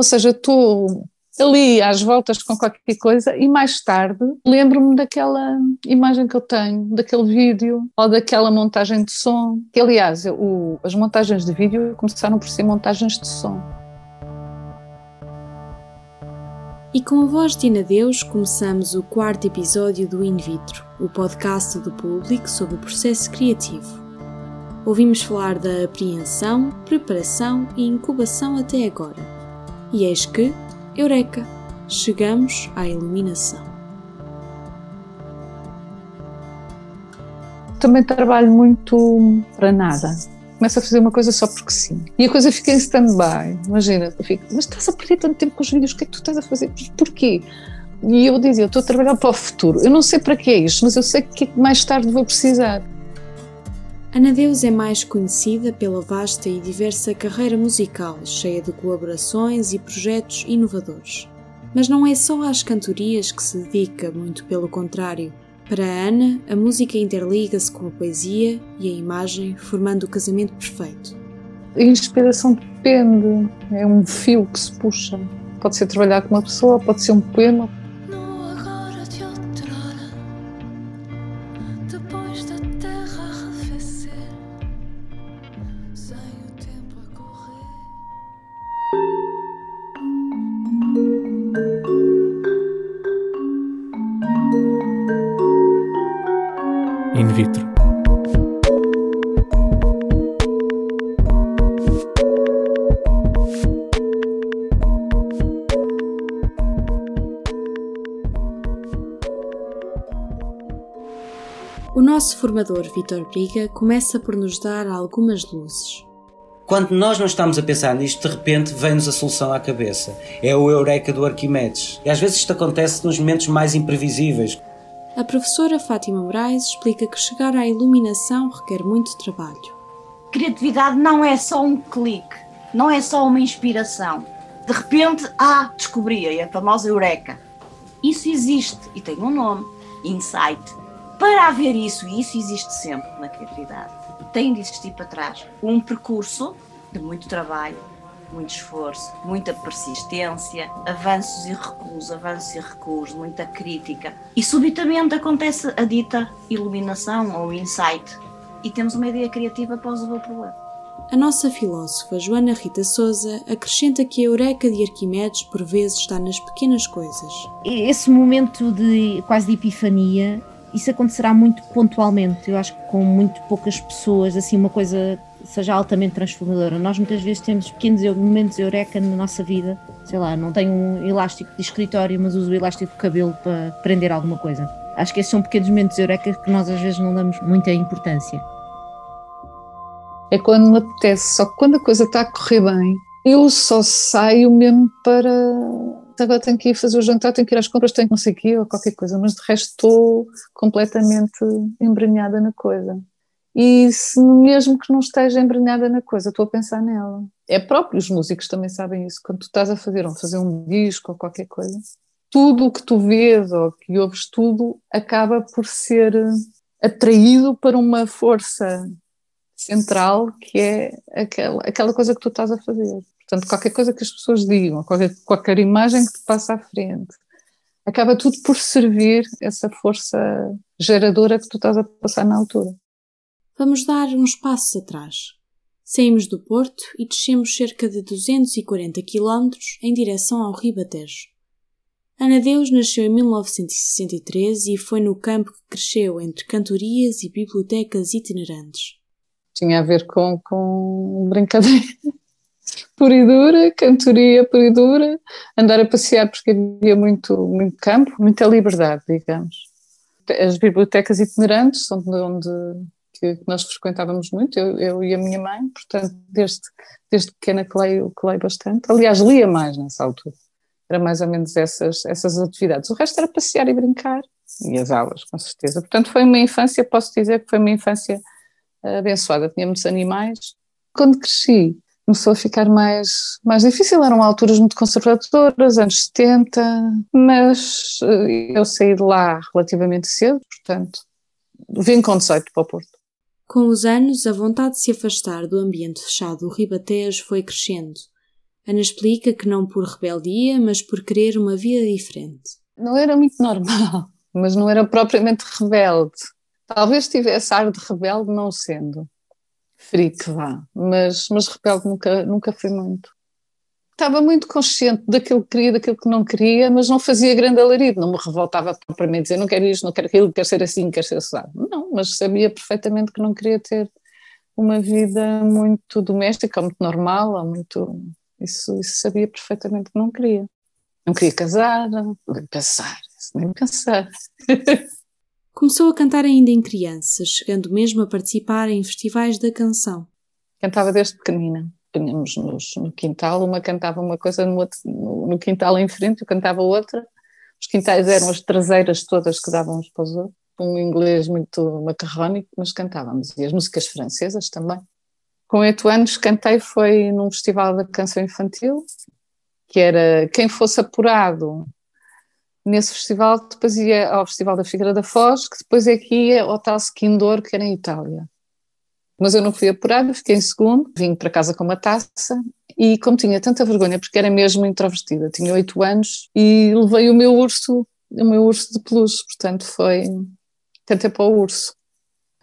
Ou seja, estou ali às voltas com qualquer coisa e mais tarde lembro-me daquela imagem que eu tenho, daquele vídeo ou daquela montagem de som. Que aliás, o, as montagens de vídeo começaram por ser montagens de som. E com a voz de Inadeus começamos o quarto episódio do In Vitro, o podcast do público sobre o processo criativo. Ouvimos falar da apreensão, preparação e incubação até agora. E eis que, Eureka! Chegamos à iluminação. Também trabalho muito para nada. Começo a fazer uma coisa só porque sim. E a coisa fica em stand-by. Imagina, eu fico, mas estás a perder tanto tempo com os vídeos, o que é que tu estás a fazer? Porquê? E eu dizia, eu estou a trabalhar para o futuro. Eu não sei para que é isto, mas eu sei que mais tarde vou precisar. Ana Deus é mais conhecida pela vasta e diversa carreira musical, cheia de colaborações e projetos inovadores. Mas não é só às cantorias que se dedica, muito pelo contrário. Para a Ana, a música interliga-se com a poesia e a imagem, formando o casamento perfeito. A inspiração depende, é um fio que se puxa. Pode ser trabalhar com uma pessoa, pode ser um poema, nosso formador Vitor Briga começa por nos dar algumas luzes. Quando nós não estamos a pensar nisto, de repente vem-nos a solução à cabeça. É o eureka do Arquimedes. E às vezes isto acontece nos momentos mais imprevisíveis. A professora Fátima Moraes explica que chegar à iluminação requer muito trabalho. Criatividade não é só um clique, não é só uma inspiração. De repente, ah, descobri a famosa eureka. Isso existe e tem um nome: insight para haver isso, e isso existe sempre na criatividade, tem de existir para trás um percurso de muito trabalho, muito esforço, muita persistência, avanços e recuos, avanços e recuos, muita crítica. E subitamente acontece a dita iluminação ou insight e temos uma ideia criativa para resolver o problema. A nossa filósofa Joana Rita Souza acrescenta que a eureka de Arquimedes por vezes está nas pequenas coisas. Esse momento de quase de epifania isso acontecerá muito pontualmente, eu acho que com muito poucas pessoas, assim, uma coisa seja altamente transformadora. Nós muitas vezes temos pequenos momentos eureka na nossa vida, sei lá, não tenho um elástico de escritório, mas uso o elástico de cabelo para prender alguma coisa. Acho que esses são pequenos momentos eureka que nós às vezes não damos muita importância. É quando me apetece, só que quando a coisa está a correr bem, eu só saio mesmo para agora tenho que ir fazer o jantar, tenho que ir às compras, tenho que não sei o quê, ou qualquer coisa, mas de resto estou completamente embrenhada na coisa. E se mesmo que não esteja embrenhada na coisa, estou a pensar nela. É próprio, os músicos também sabem isso, quando tu estás a fazer, ou fazer um disco ou qualquer coisa, tudo o que tu vês ou que ouves tudo acaba por ser atraído para uma força central que é aquela, aquela coisa que tu estás a fazer. Portanto, qualquer coisa que as pessoas digam, qualquer, qualquer imagem que te passa à frente, acaba tudo por servir essa força geradora que tu estás a passar na altura. Vamos dar uns passos atrás. Saímos do Porto e descemos cerca de 240 km em direção ao Ribatejo. Ana Deus nasceu em 1963 e foi no campo que cresceu entre cantorias e bibliotecas itinerantes. Tinha a ver com, com brincadeira pura e dura, cantoria pura e dura, andar a passear porque havia muito, muito campo, muita liberdade, digamos. As bibliotecas itinerantes são de onde que nós frequentávamos muito, eu, eu, e a minha mãe, portanto, desde, desde pequena que leio, que leio bastante. Aliás, lia mais nessa altura. Era mais ou menos essas, essas atividades. O resto era passear e brincar, e as aulas, com certeza. Portanto, foi uma infância, posso dizer que foi uma infância abençoada. Tinha muitos animais. Quando cresci, começou a ficar mais, mais difícil. Eram alturas muito conservadoras, anos 70, mas eh, eu saí de lá relativamente cedo, portanto, vim com 18 para o Porto. Com os anos, a vontade de se afastar do ambiente fechado do Ribatejo foi crescendo. Ana explica que não por rebeldia, mas por querer uma vida diferente. Não era muito normal, mas não era propriamente rebelde. Talvez tivesse ar de rebelde, não sendo. Freak, vá. Mas, mas rebelde nunca, nunca foi muito. Estava muito consciente daquilo que queria, daquilo que não queria, mas não fazia grande alarido, não me revoltava propriamente dizer não quero isto, não quero aquilo, quero ser assim, quero ser assim. Não, mas sabia perfeitamente que não queria ter uma vida muito doméstica, muito normal, ou muito. Isso, isso sabia perfeitamente que não queria. Não queria casar, nem pensar, nem pensar. Começou a cantar ainda em criança, chegando mesmo a participar em festivais da canção. Cantava desde pequenina. Punhamos nos, no quintal, uma cantava uma coisa no, outro, no quintal em frente, eu cantava outra. Os quintais eram as traseiras todas que davam uns para os outros um inglês muito macarrónico, mas cantávamos, e as músicas francesas também. Com oito anos cantei foi num festival da canção infantil, que era quem fosse apurado nesse festival, depois ia ao Festival da Figueira da Foz, que depois é que ia ao tal que era em Itália. Mas eu não fui apurado, fiquei em segundo, vim para casa com uma taça e como tinha tanta vergonha, porque era mesmo introvertida, tinha oito anos e levei o meu urso, o meu urso de peluche, portanto foi, cantei para o urso.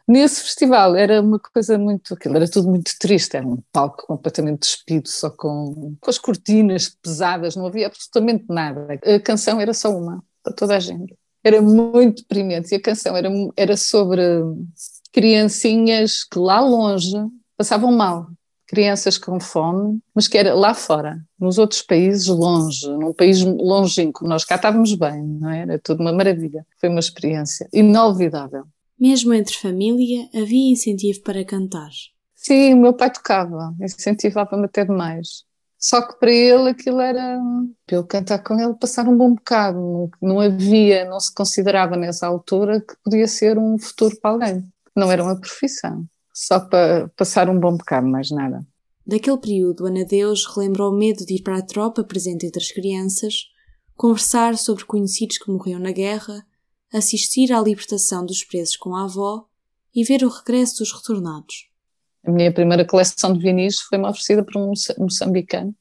Nesse festival era uma coisa muito, aquilo era tudo muito triste, era um palco completamente despido, só com, com as cortinas pesadas, não havia absolutamente nada. A canção era só uma, para toda a gente. Era muito deprimente e a canção era, era sobre criancinhas que lá longe passavam mal, crianças com fome, mas que era lá fora, nos outros países longe, num país longínquo. Nós cá estávamos bem, não é? Era tudo uma maravilha. Foi uma experiência inolvidável. Mesmo entre família, havia incentivo para cantar. Sim, o meu pai tocava, incentivava-me até demais. Só que para ele aquilo era, para eu cantar com ele, passar um bom bocado. Não, não havia, não se considerava nessa altura que podia ser um futuro para alguém. Não era uma profissão, só para passar um bom bocado, mais nada. Daquele período, Ana Deus relembrou o medo de ir para a tropa presente entre as crianças, conversar sobre conhecidos que morriam na guerra assistir à libertação dos presos com a avó e ver o regresso dos retornados. A minha primeira coleção de vinis foi-me oferecida por um moçambicano,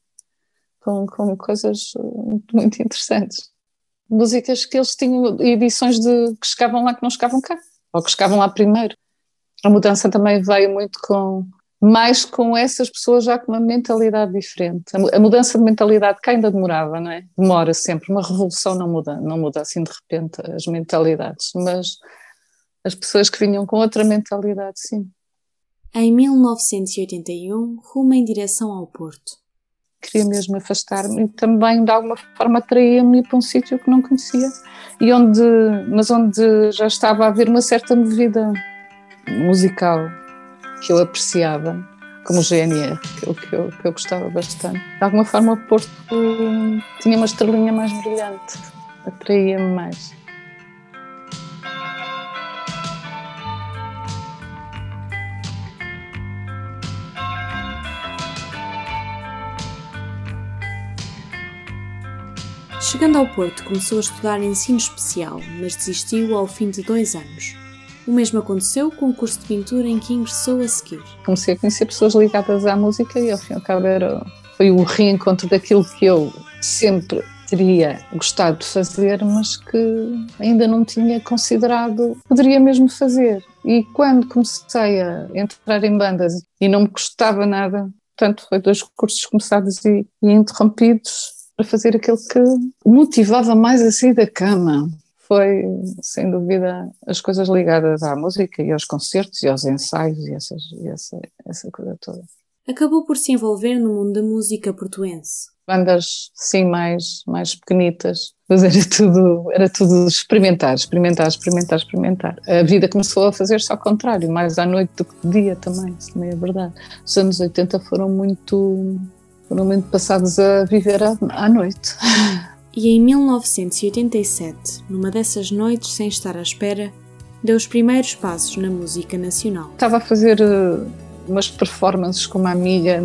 com, com coisas muito, muito interessantes. Músicas que eles tinham, edições de, que chegavam lá que não chegavam cá, ou que chegavam lá primeiro. A mudança também veio muito com mais com essas pessoas já com uma mentalidade diferente. A mudança de mentalidade que ainda demorava, não é? Demora sempre, uma revolução não muda, não muda assim de repente as mentalidades, mas as pessoas que vinham com outra mentalidade, sim. Em 1981, rumo em direção ao Porto. Queria mesmo afastar-me e também de alguma forma atraía-me para um sítio que não conhecia e onde, mas onde já estava a haver uma certa movida musical que eu apreciava, como GNR, que eu, que eu, que eu gostava bastante. De alguma forma, o Porto tinha uma estrelinha mais brilhante, atraía-me mais. Chegando ao Porto, começou a estudar ensino especial, mas desistiu ao fim de dois anos. O mesmo aconteceu com o curso de pintura em que ingressou a seguir. Comecei a conhecer pessoas ligadas à música e ao fim e ao cabo era, foi o reencontro daquilo que eu sempre teria gostado de fazer, mas que ainda não tinha considerado poderia mesmo fazer. E quando comecei a entrar em bandas e não me custava nada, portanto, foi dois cursos começados e, e interrompidos para fazer aquilo que motivava mais a sair da cama foi, sem dúvida, as coisas ligadas à música e aos concertos e aos ensaios e, essas, e essa, essa coisa toda. Acabou por se envolver no mundo da música portuense. Bandas, sim, mais, mais pequenitas, mas era tudo, era tudo experimentar, experimentar, experimentar, experimentar. A vida começou a fazer-se ao contrário, mais à noite do que de dia também, isso também é verdade. Os anos 80 foram muito, foram muito passados a viver à, à noite. E em 1987, numa dessas noites sem estar à espera, deu os primeiros passos na música nacional. Estava a fazer uh, umas performances com uma amiga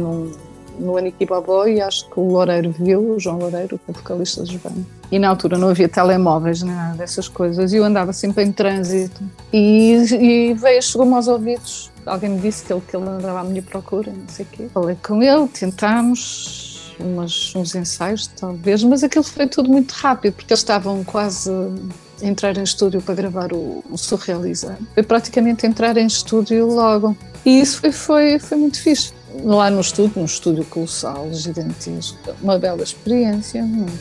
no Aniki Bobó e acho que o Loureiro viu, o João Loureiro, é vocalista dos bandas. E na altura não havia telemóveis, nada dessas coisas, e eu andava sempre em trânsito. E, e veio, chegou-me aos ouvidos, alguém me disse que ele, que ele andava à minha procura, não sei o quê. Falei com ele, tentámos, umas, uns ensaios, talvez, mas aquilo foi tudo muito rápido, porque eles estavam quase a entrar em estúdio para gravar o, o Surrealizar. Foi praticamente entrar em estúdio logo. E isso foi, foi, foi muito fixe. Lá no estúdio, num estúdio colossal, gigantesco, uma bela experiência, mas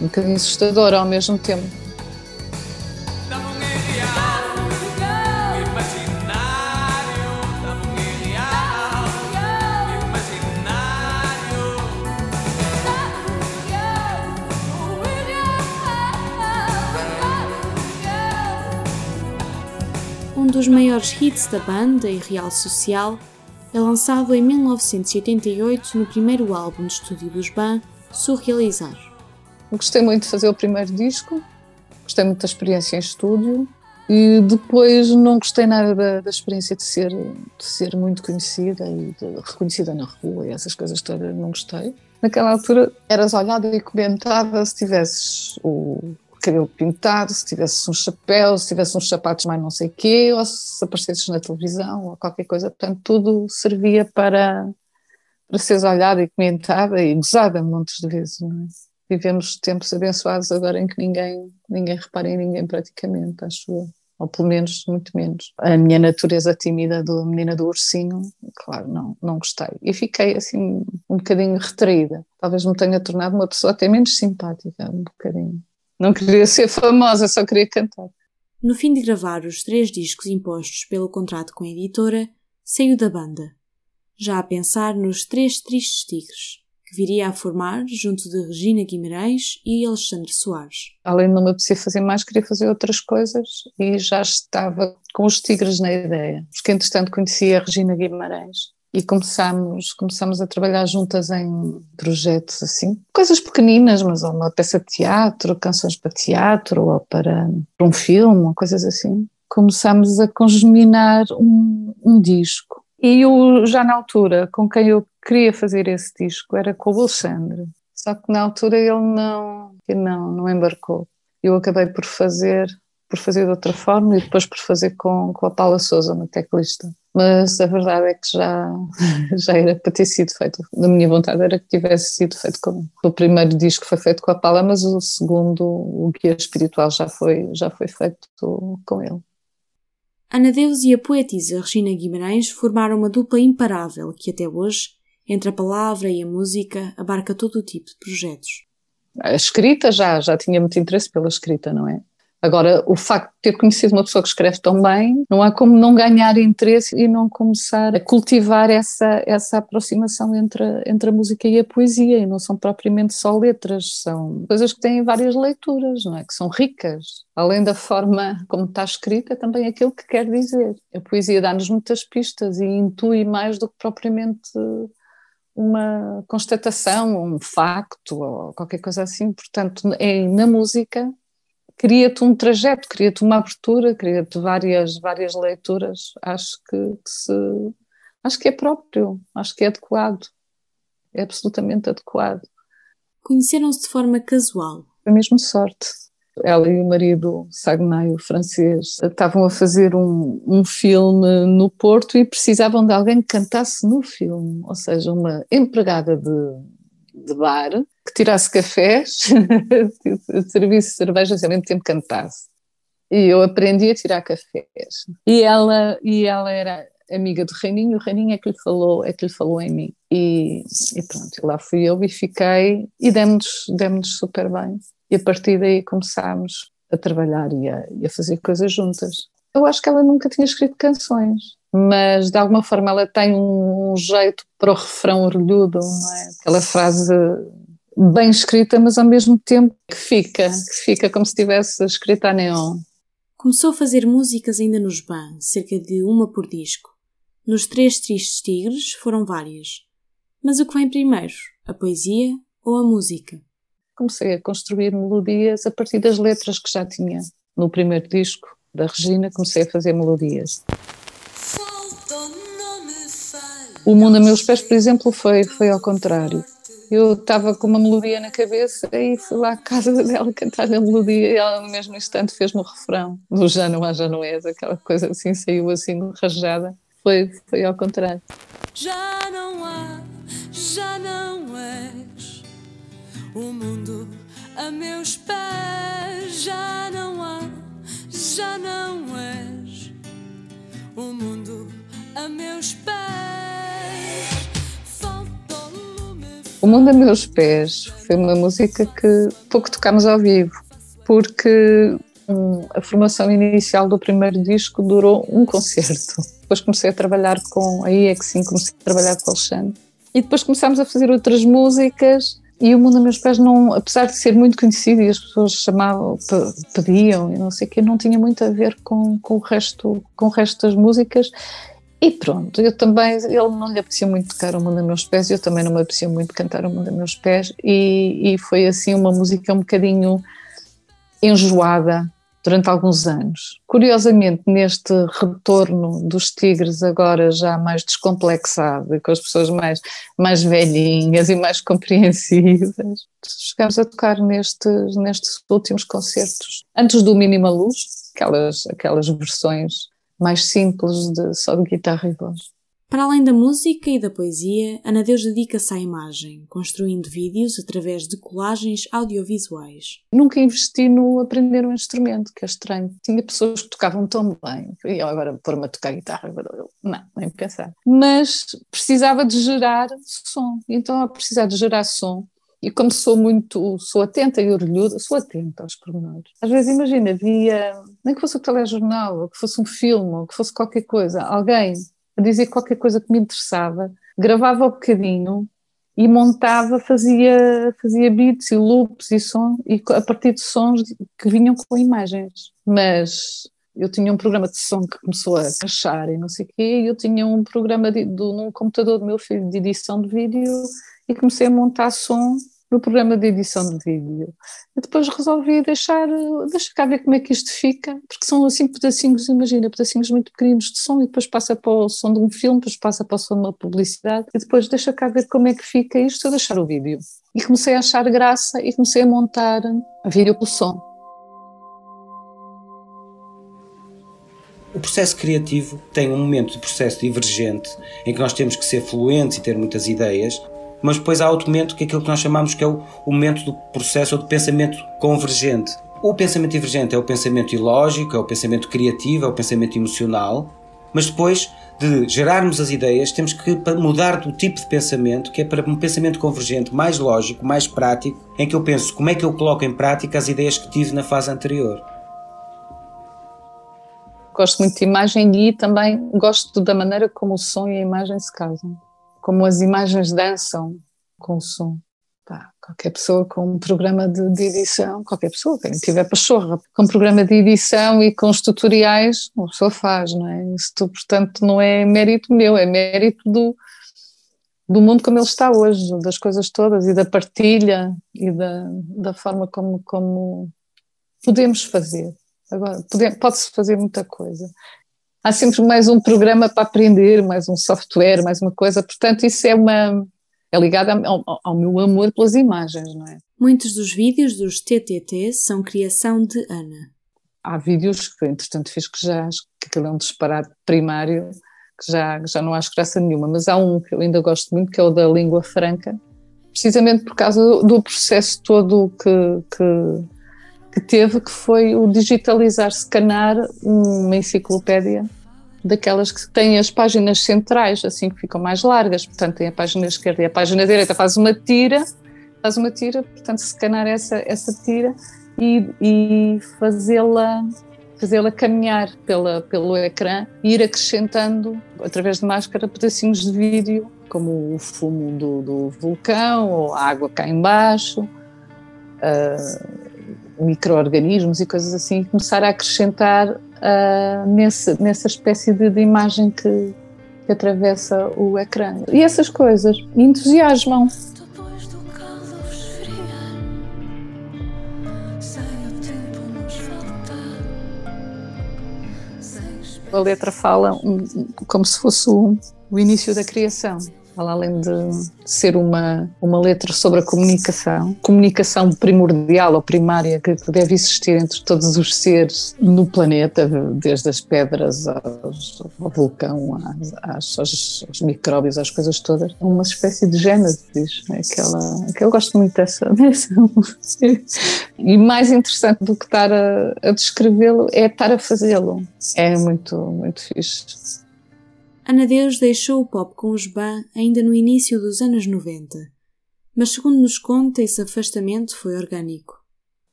um bocadinho assustadora ao mesmo tempo. Dos maiores hits da banda e real social, é lançado em 1988 no primeiro álbum de estúdio dos Ban, Surrealizar. Gostei muito de fazer o primeiro disco, gostei muito da experiência em estúdio e depois não gostei nada da, da experiência de ser, de ser muito conhecida e reconhecida na rua e essas coisas todas, não gostei. Naquela altura eras olhada e comentada se tivesses o, cabelo pintado, se tivesse um chapéu, se tivesse uns sapatos mais não sei o quê, ou se aparecesses na televisão, ou qualquer coisa. Portanto, tudo servia para, para seres olhada e comentada e gozada montes de vezes. Não é? Vivemos tempos abençoados agora em que ninguém, ninguém repara em ninguém praticamente, acho eu. Ou pelo menos, muito menos. A minha natureza tímida da menina do ursinho, claro, não, não gostei. E fiquei assim um bocadinho retraída. Talvez me tenha tornado uma pessoa até menos simpática, um bocadinho. Não queria ser famosa, só queria cantar. No fim de gravar os três discos impostos pelo contrato com a editora, saiu da banda, já a pensar nos Três Tristes Tigres, que viria a formar junto de Regina Guimarães e Alexandre Soares. Além de não me apetecer fazer mais, queria fazer outras coisas e já estava com os Tigres na ideia, porque entretanto conhecia a Regina Guimarães e começámos, começámos a trabalhar juntas em projetos assim, coisas pequeninas, mas uma peça de teatro, canções para teatro ou para, um filme, coisas assim. Começámos a congeminar um, um disco. E eu, já na altura, com quem eu queria fazer esse disco era com o Alexandre. Só que na altura ele não, ele não, não embarcou. Eu acabei por fazer, por fazer de outra forma e depois por fazer com, com a Paula Souza, uma teclista mas a verdade é que já, já era para ter sido feito. A minha vontade era que tivesse sido feito com o primeiro disco foi feito com a Paula, mas o segundo, o guia espiritual, já foi, já foi feito com ele. Ana Deus e a poetisa Regina Guimarães formaram uma dupla imparável que até hoje, entre a palavra e a música, abarca todo o tipo de projetos. A escrita já, já tinha muito interesse pela escrita, não é? Agora, o facto de ter conhecido uma pessoa que escreve tão bem, não há como não ganhar interesse e não começar a cultivar essa, essa aproximação entre, entre a música e a poesia, e não são propriamente só letras, são coisas que têm várias leituras, não é? Que são ricas. Além da forma como está escrita, também aquilo que quer dizer. A poesia dá-nos muitas pistas e intui mais do que propriamente uma constatação, um facto ou qualquer coisa assim. Portanto, é na música cria-te um trajeto, cria-te uma abertura, cria-te várias, várias leituras. Acho que, que, se, acho que é próprio, acho que é adequado, é absolutamente adequado. Conheceram-se de forma casual? Foi mesmo sorte. Ela e o marido Sagnay, o francês, estavam a fazer um, um filme no Porto e precisavam de alguém que cantasse no filme, ou seja, uma empregada de, de bar que tirasse cafés, servisse cervejas e ao mesmo tempo cantasse. E eu aprendi a tirar cafés. E ela, e ela era amiga do Reininho, o Reininho é que lhe falou, é que lhe falou em mim. E, e pronto, lá fui eu e fiquei, e demos-nos demos super bem. E a partir daí começámos a trabalhar e a, e a fazer coisas juntas. Eu acho que ela nunca tinha escrito canções, mas de alguma forma ela tem um, jeito para o refrão orlhudo, é? Aquela frase bem escrita, mas ao mesmo tempo que fica, que fica como se estivesse escrita a neon. Começou a fazer músicas ainda nos BAN, cerca de uma por disco. Nos Três Tristes Tigres foram várias. Mas o que vem primeiro, a poesia ou a música? Comecei a construir melodias a partir das letras que já tinha. No primeiro disco da Regina comecei a fazer melodias. O Mundo a Meus Pés, por exemplo, foi, foi ao contrário eu estava com uma melodia na cabeça e fui lá à casa dela cantar a melodia e ela no mesmo instante fez-me o refrão do Já não há, já não és, aquela coisa assim, saiu assim rajada. Foi, foi ao contrário. Já não há, já não és O mundo a meus pés já não há, já não és. O mundo a meus pés. O Mundo a Meus Pés foi uma música que pouco tocámos ao vivo, porque hum, a formação inicial do primeiro disco durou um concerto. Depois comecei a trabalhar com, aí é sim, comecei a trabalhar com o Alexandre. E depois começámos a fazer outras músicas e o Mundo a Meus Pés, não, apesar de ser muito conhecido e as pessoas chamavam, pe- pediam e não sei o quê, não tinha muito a ver com, com, o resto, com o resto das músicas. E pronto, eu também, ele não lhe apetecia muito tocar o Mundo a Meus Pés eu também não me apetecia muito cantar o Mundo a Meus Pés e, e foi assim uma música um bocadinho enjoada durante alguns anos. Curiosamente, neste retorno dos Tigres, agora já mais descomplexado e com as pessoas mais, mais velhinhas e mais compreensivas, chegámos a tocar nestes, nestes últimos concertos, antes do Mínima Luz, aquelas, aquelas versões mais simples de só de guitarra e voz. Para além da música e da poesia, Ana Deus dedica-se à imagem, construindo vídeos através de colagens audiovisuais. Nunca investi no aprender um instrumento, que é estranho. Tinha pessoas que tocavam tão bem, e eu agora pôr-me a tocar guitarra, eu, não, nem pensar. Mas precisava de gerar som, então ao precisar de gerar som, e como sou muito, sou atenta e orgulhosa, sou atenta aos pormenores. Às vezes, imagina, via, nem que fosse o telejornal, ou que fosse um filme, ou que fosse qualquer coisa, alguém a dizer qualquer coisa que me interessava, gravava um bocadinho e montava, fazia, fazia beats e loops e som, e a partir de sons que vinham com imagens. Mas eu tinha um programa de som que começou a achar e não sei o quê, e eu tinha um programa de, de, num computador do meu filho de edição de vídeo e comecei a montar som no programa de edição de vídeo. E depois resolvi deixar, deixa cá ver como é que isto fica, porque são assim pedacinhos, imagina, pedacinhos muito pequeninos de som e depois passa para o som de um filme, depois passa para o som de uma publicidade e depois deixa cá ver como é que fica isto, eu deixar o vídeo. E comecei a achar graça e comecei a montar vídeo pelo som. O processo criativo tem um momento de processo divergente em que nós temos que ser fluentes e ter muitas ideias, mas depois há outro momento que é aquilo que nós chamamos que é o, o momento do processo ou do pensamento convergente. O pensamento divergente é o pensamento ilógico, é o pensamento criativo, é o pensamento emocional, mas depois de gerarmos as ideias temos que mudar do tipo de pensamento que é para um pensamento convergente mais lógico, mais prático, em que eu penso como é que eu coloco em prática as ideias que tive na fase anterior. Gosto muito de imagem e também gosto da maneira como o som e a imagem se casam como as imagens dançam com o som. Pá, qualquer pessoa com um programa de, de, edição, qualquer pessoa, quem tiver pachorra, com um programa de edição e com os tutoriais, uma pessoa faz, não é? Isto, portanto, não é mérito meu, é mérito do, do mundo como ele está hoje, das coisas todas e da partilha e da, da forma como, como podemos fazer. Agora, pode-se fazer muita coisa há sempre mais um programa para aprender, mais um software, mais uma coisa. Portanto, isso é uma é ligado ao, ao, meu amor pelas imagens, não é? Muitos dos vídeos dos TTT são criação de Ana. Há vídeos que, entretanto, fiz que já acho que aquilo é um disparate primário, que já, já não acho graça nenhuma, mas há um que eu ainda gosto muito, que é o da língua franca, precisamente por causa do, do processo todo que, que que teve, que foi o digitalizar, scanar uma enciclopédia daquelas que têm as páginas centrais, assim que ficam mais largas, portanto tem a página esquerda e a página direita, faz uma tira, faz uma tira, portanto scanar essa, essa tira e, e fazê-la fazê-la caminhar pela, pelo ecrã e ir acrescentando, através de máscara, pedacinhos de vídeo, como o fumo do, do vulcão, ou a água cá embaixo, uh, micro-organismos e coisas assim, e começar a acrescentar uh, nesse, nessa espécie de, de imagem que, que, atravessa o ecrã. E essas coisas entusiasmam. A letra fala um, como se fosse o início da criação. Ela, além de ser uma, uma letra sobre a comunicação, comunicação primordial ou primária que deve existir entre todos os seres no planeta, desde as pedras aos, ao vulcão, às, aos, aos, micróbios, às coisas todas, uma espécie de gênesis. É aquela, que eu gosto muito dessa, dessa E mais interessante do que estar a, a descrevê-lo é estar a fazê-lo. É muito, muito fixe. Ana Deus deixou o pop com os Ban ainda no início dos anos 90, mas segundo nos conta, esse afastamento foi orgânico.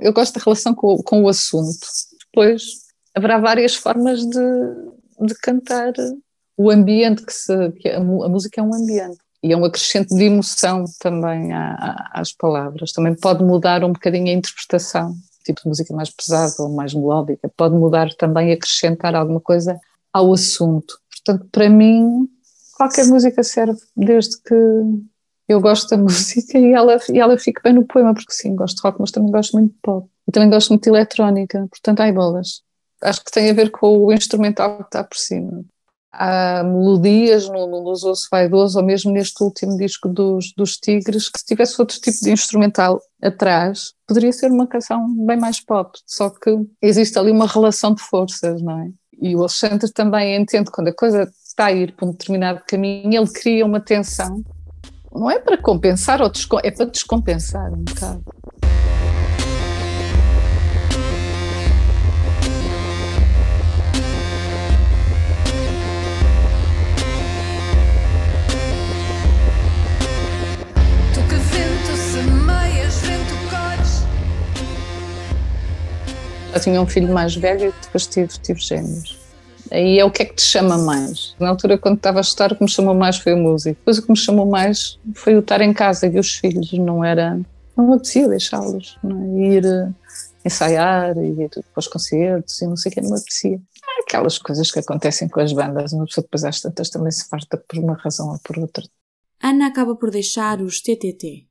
Eu gosto da relação com, com o assunto. Depois haverá várias formas de, de cantar o ambiente que se. Que a, a, música é um ambiente. E é um acrescente de emoção também às palavras. Também pode mudar um bocadinho a interpretação. Tipo de música mais pesada ou mais melódica. Pode mudar também, acrescentar alguma coisa ao assunto. Portanto, para mim, qualquer música serve, desde que eu gosto da música e ela, e ela fique bem no poema, porque sim, gosto de rock, mas também gosto muito de pop. E também gosto muito de eletrónica, portanto, há bolas. Acho que tem a ver com o instrumental que está por cima. Há melodias no, no Lusoso Vaidoso, ou mesmo neste último disco dos, dos Tigres, que se tivesse outro tipo de instrumental atrás, poderia ser uma canção bem mais pop, só que existe ali uma relação de forças, não é? E o Alexandre também entende quando a coisa está a ir para um determinado caminho, ele cria uma tensão. Não é para compensar, ou é para descompensar um bocado. Eu tinha um filho mais velho e depois tive, tive gêmeos. Aí é o que é que te chama mais. Na altura, quando estava a estudar, o que me chamou mais foi a música. Depois, o que me chamou mais foi o estar em casa e os filhos. Não era. Não apetecia deixá-los. É? Ir eh, ensaiar e ir para os concertos e não sei o que, não apetecia. Aquelas coisas que acontecem com as bandas, uma pessoa depois às tantas também se farta por uma razão ou por outra. Ana acaba por deixar os TTT.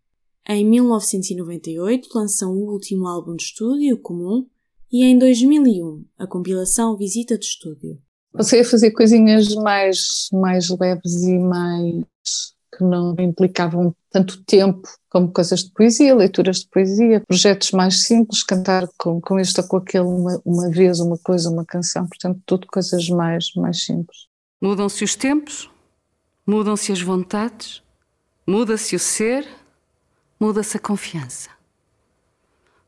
Em 1998 lançam o último álbum de estúdio, Comum, e em 2001 a compilação Visita de Estúdio. Passei a fazer coisinhas mais, mais leves e mais que não implicavam tanto tempo como coisas de poesia, leituras de poesia, projetos mais simples, cantar com, com este ou com aquele uma, uma vez, uma coisa, uma canção, portanto, tudo coisas mais, mais simples. Mudam-se os tempos, mudam-se as vontades, muda-se o ser, muda-se a confiança.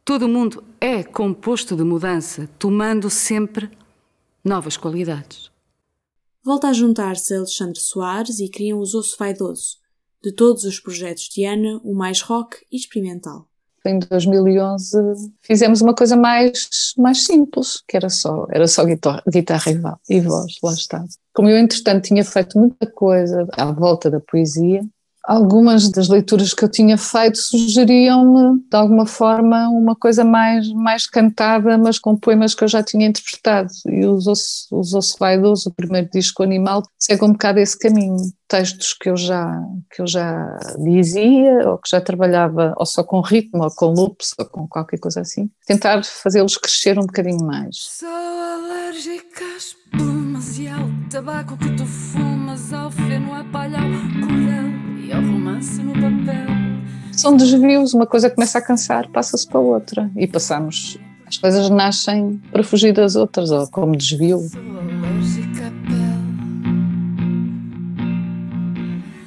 Todo o mundo é composto de mudança, tomando sempre novas qualidades. Volta a juntar-se a Alexandre Soares e criam os Osso Vaidoso, de todos os projetos de Ana, o mais rock e experimental. Em 2011 fizemos uma coisa mais, mais simples, que era só, era só guitarra, guitarra e voz, lá está. Como eu, entretanto, tinha feito muita coisa à volta da poesia, algumas das leituras que eu tinha feito sugeriam-me, de alguma forma, uma coisa mais, mais cantada, mas com poemas que eu já tinha interpretado. E os Osso Vaidoso, o primeiro disco Animal, segue um bocado esse caminho. Textos que eu, já, que eu já dizia, ou que já trabalhava, ou só com ritmo, ou com loops, ou com qualquer coisa assim. Tentar fazê-los crescer um bocadinho mais. Sou alérgica às plumas e ao tabaco que tu fumas, ao feno, à palha, ao São desvios, uma coisa começa a cansar, passa-se para outra e passamos. As coisas nascem para fugir das outras, ou como desvio.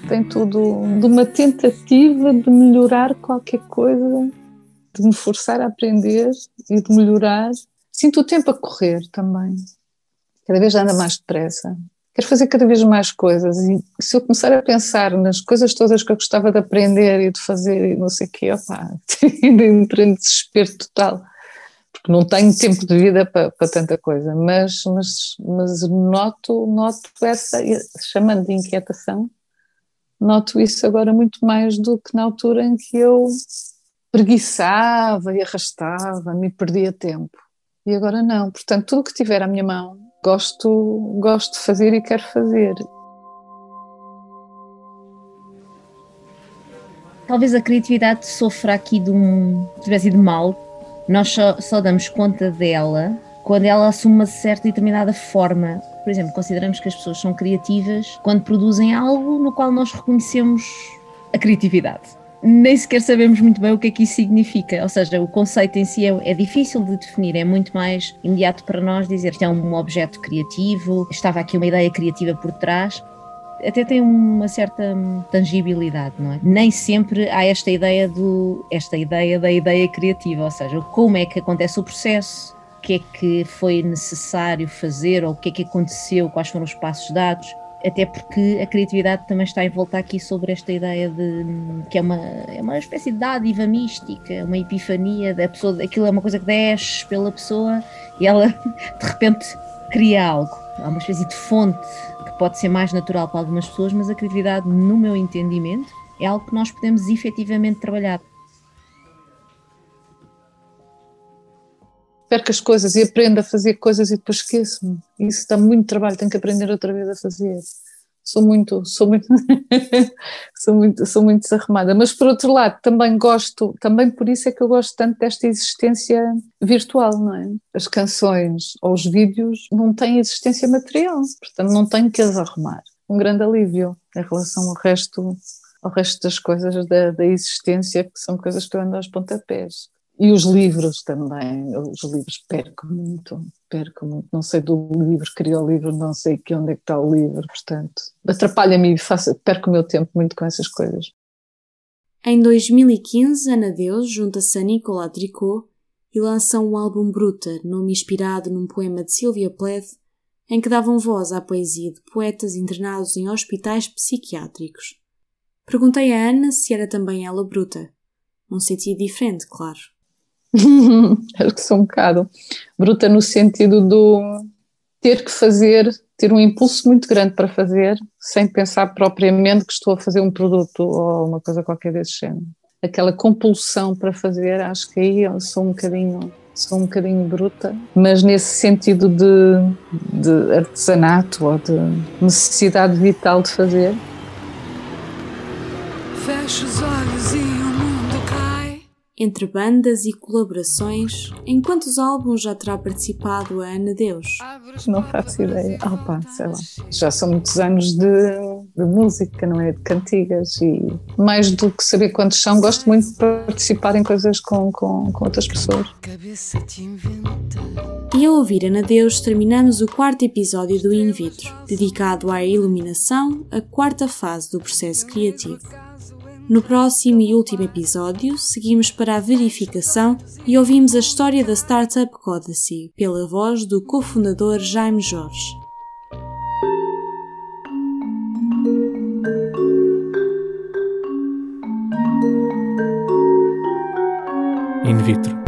Tem tudo de uma tentativa de melhorar qualquer coisa, de me forçar a aprender e de melhorar. Sinto o tempo a correr também. Cada vez anda mais depressa quero fazer cada vez mais coisas e se eu começar a pensar nas coisas todas que eu gostava de aprender e de fazer e não sei o quê, opá, entro em desespero total, porque não tenho tempo de vida para, para tanta coisa, mas, mas, mas noto, noto essa, chamando de inquietação, noto isso agora muito mais do que na altura em que eu preguiçava e arrastava, me perdia tempo. E agora não, portanto, tudo o que tiver à minha mão gosto, gosto de fazer e quero fazer. Talvez a criatividade sofra aqui de um espécie de mal. Nós só, só damos conta dela quando ela assume uma certa e determinada forma. Por exemplo, consideramos que as pessoas são criativas quando produzem algo no qual nós reconhecemos a criatividade nem sequer sabemos muito bem o que é que isso significa. Ou seja, o conceito em si é, é, difícil de definir, é muito mais imediato para nós dizer que é um objeto criativo, estava aqui uma ideia criativa por trás. Até tem uma certa tangibilidade, não é? Nem sempre há esta ideia do esta ideia da ideia criativa, ou seja, como é que acontece o processo, o que é que foi necessário fazer ou o que é que aconteceu, quais foram os passos dados até porque a criatividade também está envolta aqui sobre esta ideia de que é uma, é uma espécie de dádiva mística, uma epifania da pessoa, aquilo é uma coisa que desce pela pessoa e ela de repente cria algo. Há uma espécie de fonte que pode ser mais natural para algumas pessoas, mas a criatividade, no meu entendimento, é algo que nós podemos efetivamente trabalhar. Perco as coisas e aprendo a fazer coisas e depois esqueço-me. Isso dá muito trabalho, tenho que aprender outra vez a fazer. Sou muito, sou muito, sou muito, sou muito desarrumada. Mas por outro lado, também gosto, também por isso é que eu gosto tanto desta existência virtual, não é? As canções ou os vídeos não têm existência material, portanto não tenho que as arrumar. Um grande alívio em relação ao resto, ao resto das coisas da, da existência, que são coisas que eu ando aos pontapés. E os livros também, os livros perco muito, perco muito, não sei do livro, queria o livro, não sei que onde é que está o livro, portanto, atrapalha-me e faço, perco o meu tempo muito com essas coisas. Em 2015, Ana Deus junta-se a Nicolas Tricot e lança um álbum Bruta, nome inspirado num poema de Sylvia Plath, em que davam voz à poesia de poetas internados em hospitais psiquiátricos. Perguntei a Ana se era também ela bruta. Num sentido diferente, claro. acho que sou um bocado bruta no sentido do ter que fazer, ter um impulso muito grande para fazer, sem pensar propriamente que estou a fazer um produto ou uma coisa qualquer desse género. Aquela compulsão para fazer, acho que aí eu sou um bocadinho, sou um bocadinho bruta, mas nesse sentido de, de artesanato ou de necessidade vital de fazer. Fecha os olhos entre bandas e colaborações, em quantos álbuns já terá participado a Ana Deus? Não faço ideia. Opa, sei lá. Já são muitos anos de, de, música, não é? De cantigas e mais do que saber quantos são, gosto muito de participar em coisas com, com, com outras pessoas. E ao ouvir Ana Deus, terminamos o quarto episódio do In Vitro, dedicado à iluminação, a quarta fase do processo criativo. No próximo e último episódio, seguimos para a verificação e ouvimos a história da startup Codacy, pela voz do cofundador Jaime Jorge. In vitro.